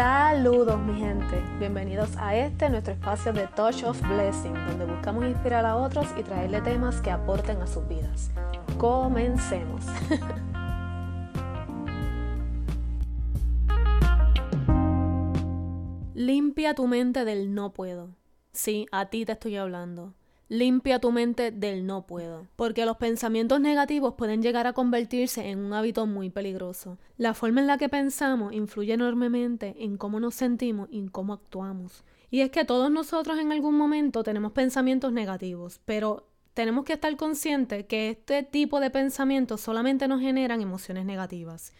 Saludos mi gente, bienvenidos a este nuestro espacio de Touch of Blessing, donde buscamos inspirar a otros y traerle temas que aporten a sus vidas. Comencemos. Limpia tu mente del no puedo. Sí, a ti te estoy hablando. Limpia tu mente del no puedo, porque los pensamientos negativos pueden llegar a convertirse en un hábito muy peligroso. La forma en la que pensamos influye enormemente en cómo nos sentimos y en cómo actuamos. Y es que todos nosotros en algún momento tenemos pensamientos negativos, pero tenemos que estar conscientes que este tipo de pensamientos solamente nos generan emociones negativas.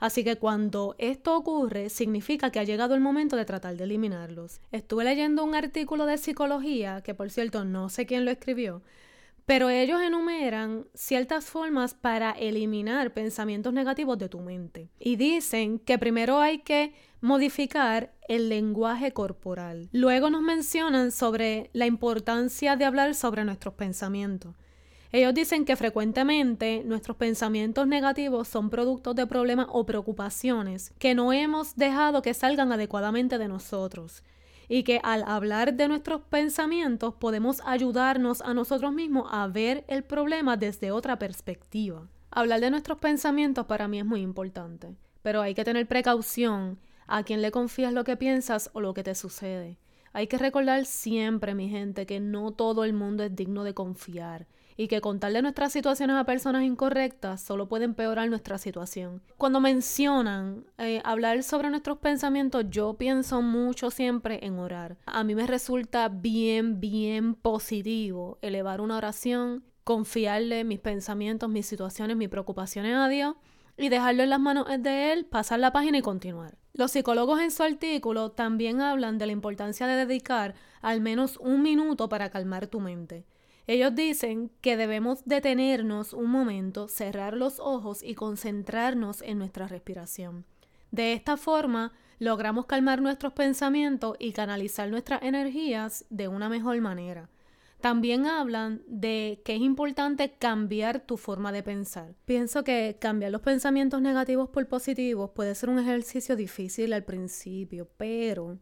Así que cuando esto ocurre, significa que ha llegado el momento de tratar de eliminarlos. Estuve leyendo un artículo de psicología, que por cierto no sé quién lo escribió, pero ellos enumeran ciertas formas para eliminar pensamientos negativos de tu mente. Y dicen que primero hay que modificar el lenguaje corporal. Luego nos mencionan sobre la importancia de hablar sobre nuestros pensamientos. Ellos dicen que frecuentemente nuestros pensamientos negativos son productos de problemas o preocupaciones que no hemos dejado que salgan adecuadamente de nosotros y que al hablar de nuestros pensamientos podemos ayudarnos a nosotros mismos a ver el problema desde otra perspectiva. Hablar de nuestros pensamientos para mí es muy importante, pero hay que tener precaución a quien le confías lo que piensas o lo que te sucede. Hay que recordar siempre, mi gente, que no todo el mundo es digno de confiar y que contarle nuestras situaciones a personas incorrectas solo puede empeorar nuestra situación. Cuando mencionan eh, hablar sobre nuestros pensamientos, yo pienso mucho siempre en orar. A mí me resulta bien, bien positivo elevar una oración, confiarle mis pensamientos, mis situaciones, mis preocupaciones a Dios y dejarlo en las manos de Él, pasar la página y continuar. Los psicólogos en su artículo también hablan de la importancia de dedicar al menos un minuto para calmar tu mente. Ellos dicen que debemos detenernos un momento, cerrar los ojos y concentrarnos en nuestra respiración. De esta forma, logramos calmar nuestros pensamientos y canalizar nuestras energías de una mejor manera. También hablan de que es importante cambiar tu forma de pensar. Pienso que cambiar los pensamientos negativos por positivos puede ser un ejercicio difícil al principio, pero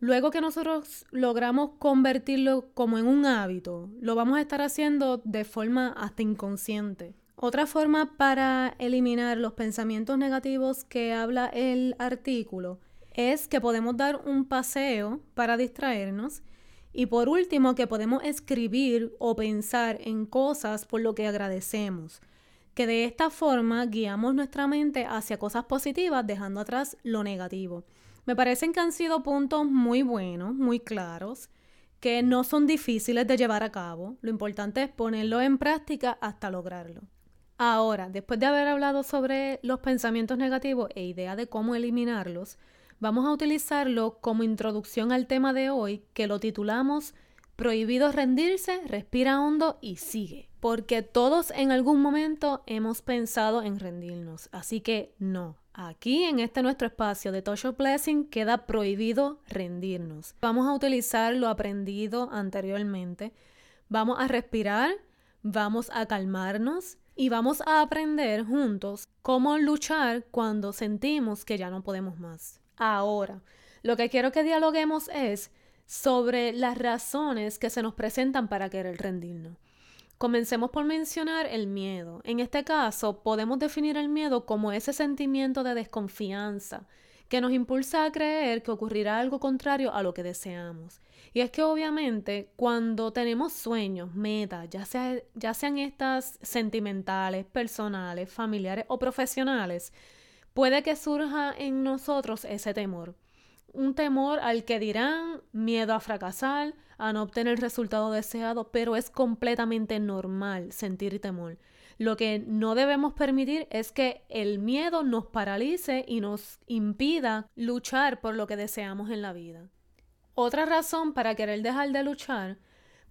Luego que nosotros logramos convertirlo como en un hábito, lo vamos a estar haciendo de forma hasta inconsciente. Otra forma para eliminar los pensamientos negativos que habla el artículo es que podemos dar un paseo para distraernos y por último que podemos escribir o pensar en cosas por lo que agradecemos, que de esta forma guiamos nuestra mente hacia cosas positivas dejando atrás lo negativo. Me parecen que han sido puntos muy buenos, muy claros, que no son difíciles de llevar a cabo. Lo importante es ponerlo en práctica hasta lograrlo. Ahora, después de haber hablado sobre los pensamientos negativos e idea de cómo eliminarlos, vamos a utilizarlo como introducción al tema de hoy que lo titulamos Prohibido rendirse, respira hondo y sigue. Porque todos en algún momento hemos pensado en rendirnos. Así que no, Aquí en este nuestro espacio de Touch of Blessing queda prohibido rendirnos. Vamos a utilizar lo aprendido anteriormente. Vamos a respirar, vamos a calmarnos y vamos a aprender juntos cómo luchar cuando sentimos que ya no podemos más. Ahora, lo que quiero que dialoguemos es sobre las razones que se nos presentan para querer rendirnos. Comencemos por mencionar el miedo. En este caso, podemos definir el miedo como ese sentimiento de desconfianza que nos impulsa a creer que ocurrirá algo contrario a lo que deseamos. Y es que obviamente cuando tenemos sueños, metas, ya, ya sean estas sentimentales, personales, familiares o profesionales, puede que surja en nosotros ese temor un temor al que dirán, miedo a fracasar, a no obtener el resultado deseado, pero es completamente normal sentir temor. Lo que no debemos permitir es que el miedo nos paralice y nos impida luchar por lo que deseamos en la vida. Otra razón para querer dejar de luchar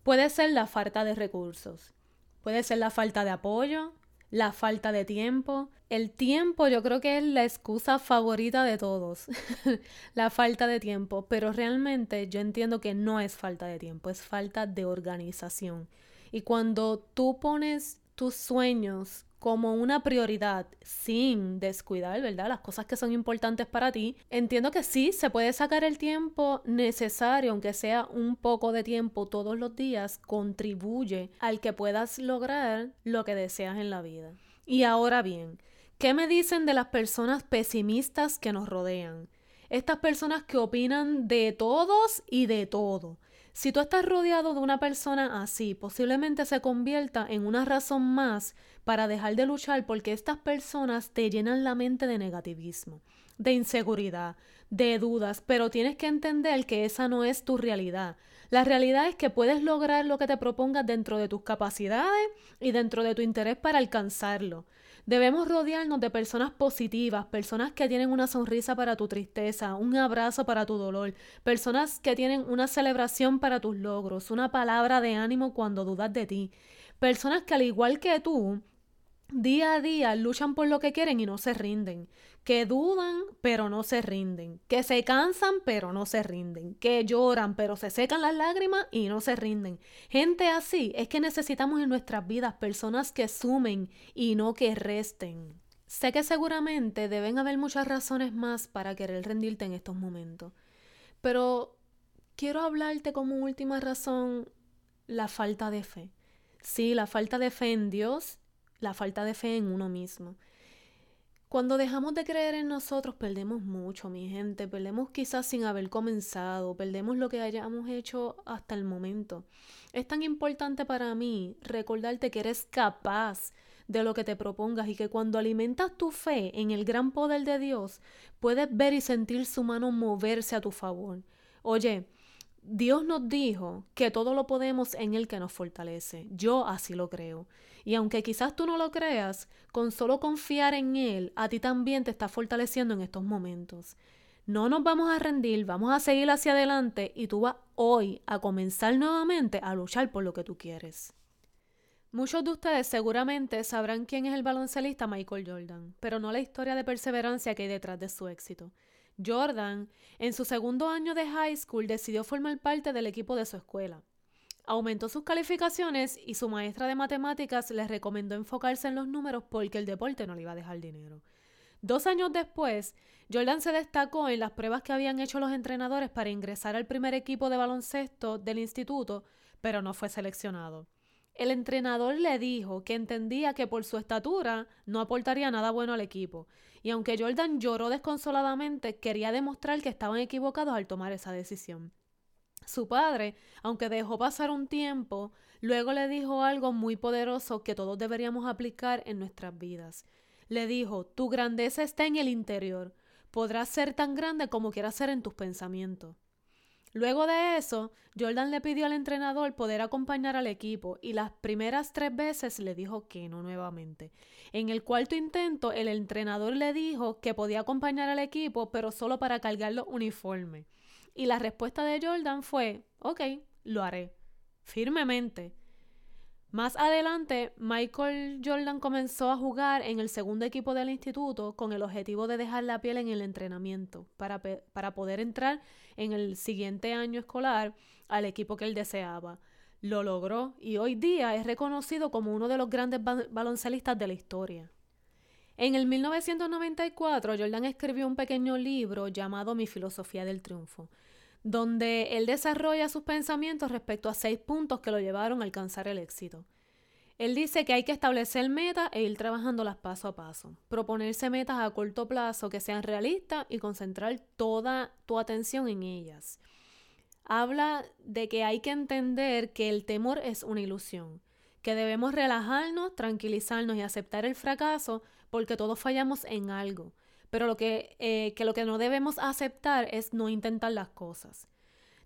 puede ser la falta de recursos, puede ser la falta de apoyo, la falta de tiempo. El tiempo yo creo que es la excusa favorita de todos, la falta de tiempo, pero realmente yo entiendo que no es falta de tiempo, es falta de organización. Y cuando tú pones tus sueños como una prioridad sin descuidar, ¿verdad? Las cosas que son importantes para ti. Entiendo que sí, se puede sacar el tiempo necesario, aunque sea un poco de tiempo todos los días, contribuye al que puedas lograr lo que deseas en la vida. Y ahora bien, ¿qué me dicen de las personas pesimistas que nos rodean? Estas personas que opinan de todos y de todo. Si tú estás rodeado de una persona así, posiblemente se convierta en una razón más para dejar de luchar porque estas personas te llenan la mente de negativismo, de inseguridad, de dudas, pero tienes que entender que esa no es tu realidad. La realidad es que puedes lograr lo que te propongas dentro de tus capacidades y dentro de tu interés para alcanzarlo. Debemos rodearnos de personas positivas, personas que tienen una sonrisa para tu tristeza, un abrazo para tu dolor, personas que tienen una celebración para tus logros, una palabra de ánimo cuando dudas de ti, personas que al igual que tú, día a día luchan por lo que quieren y no se rinden, que dudan pero no se rinden, que se cansan pero no se rinden, que lloran pero se secan las lágrimas y no se rinden. Gente así es que necesitamos en nuestras vidas personas que sumen y no que resten. Sé que seguramente deben haber muchas razones más para querer rendirte en estos momentos, pero quiero hablarte como última razón la falta de fe. Sí, la falta de fe en Dios la falta de fe en uno mismo. Cuando dejamos de creer en nosotros, perdemos mucho, mi gente. Perdemos quizás sin haber comenzado, perdemos lo que hayamos hecho hasta el momento. Es tan importante para mí recordarte que eres capaz de lo que te propongas y que cuando alimentas tu fe en el gran poder de Dios, puedes ver y sentir su mano moverse a tu favor. Oye, Dios nos dijo que todo lo podemos en el que nos fortalece. Yo así lo creo. Y aunque quizás tú no lo creas, con solo confiar en Él, a ti también te está fortaleciendo en estos momentos. No nos vamos a rendir, vamos a seguir hacia adelante y tú vas hoy a comenzar nuevamente a luchar por lo que tú quieres. Muchos de ustedes seguramente sabrán quién es el baloncelista Michael Jordan, pero no la historia de perseverancia que hay detrás de su éxito. Jordan, en su segundo año de high school, decidió formar parte del equipo de su escuela. Aumentó sus calificaciones y su maestra de matemáticas le recomendó enfocarse en los números porque el deporte no le iba a dejar dinero. Dos años después, Jordan se destacó en las pruebas que habían hecho los entrenadores para ingresar al primer equipo de baloncesto del instituto, pero no fue seleccionado. El entrenador le dijo que entendía que por su estatura no aportaría nada bueno al equipo, y aunque Jordan lloró desconsoladamente, quería demostrar que estaban equivocados al tomar esa decisión. Su padre, aunque dejó pasar un tiempo, luego le dijo algo muy poderoso que todos deberíamos aplicar en nuestras vidas. Le dijo, tu grandeza está en el interior, podrás ser tan grande como quieras ser en tus pensamientos. Luego de eso, Jordan le pidió al entrenador poder acompañar al equipo y las primeras tres veces le dijo que no nuevamente. En el cuarto intento, el entrenador le dijo que podía acompañar al equipo, pero solo para cargar los uniformes. Y la respuesta de Jordan fue, ok, lo haré, firmemente. Más adelante, Michael Jordan comenzó a jugar en el segundo equipo del instituto con el objetivo de dejar la piel en el entrenamiento para, para poder entrar en el siguiente año escolar al equipo que él deseaba. Lo logró y hoy día es reconocido como uno de los grandes baloncelistas de la historia. En el 1994, Jordan escribió un pequeño libro llamado Mi filosofía del triunfo, donde él desarrolla sus pensamientos respecto a seis puntos que lo llevaron a alcanzar el éxito. Él dice que hay que establecer metas e ir trabajándolas paso a paso, proponerse metas a corto plazo que sean realistas y concentrar toda tu atención en ellas. Habla de que hay que entender que el temor es una ilusión, que debemos relajarnos, tranquilizarnos y aceptar el fracaso porque todos fallamos en algo pero lo que, eh, que lo que no debemos aceptar es no intentar las cosas.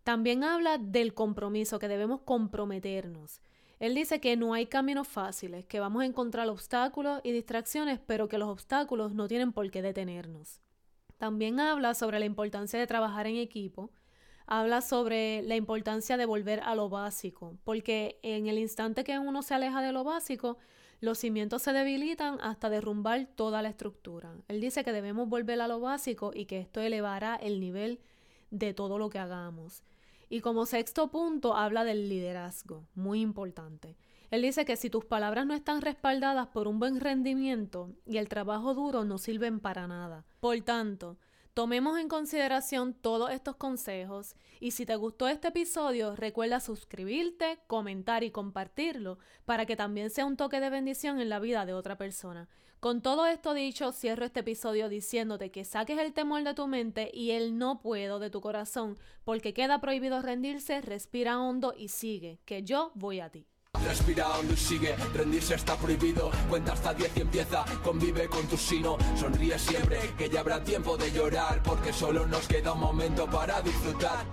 También habla del compromiso, que debemos comprometernos. Él dice que no hay caminos fáciles, que vamos a encontrar obstáculos y distracciones, pero que los obstáculos no tienen por qué detenernos. También habla sobre la importancia de trabajar en equipo, habla sobre la importancia de volver a lo básico, porque en el instante que uno se aleja de lo básico, los cimientos se debilitan hasta derrumbar toda la estructura. Él dice que debemos volver a lo básico y que esto elevará el nivel de todo lo que hagamos. Y como sexto punto habla del liderazgo, muy importante. Él dice que si tus palabras no están respaldadas por un buen rendimiento y el trabajo duro no sirven para nada. Por tanto, Tomemos en consideración todos estos consejos y si te gustó este episodio recuerda suscribirte, comentar y compartirlo para que también sea un toque de bendición en la vida de otra persona. Con todo esto dicho, cierro este episodio diciéndote que saques el temor de tu mente y el no puedo de tu corazón porque queda prohibido rendirse, respira hondo y sigue, que yo voy a ti. Respira hondo y sigue, rendirse está prohibido Cuenta hasta 10 y empieza, convive con tu sino Sonríe siempre, que ya habrá tiempo de llorar Porque solo nos queda un momento para disfrutar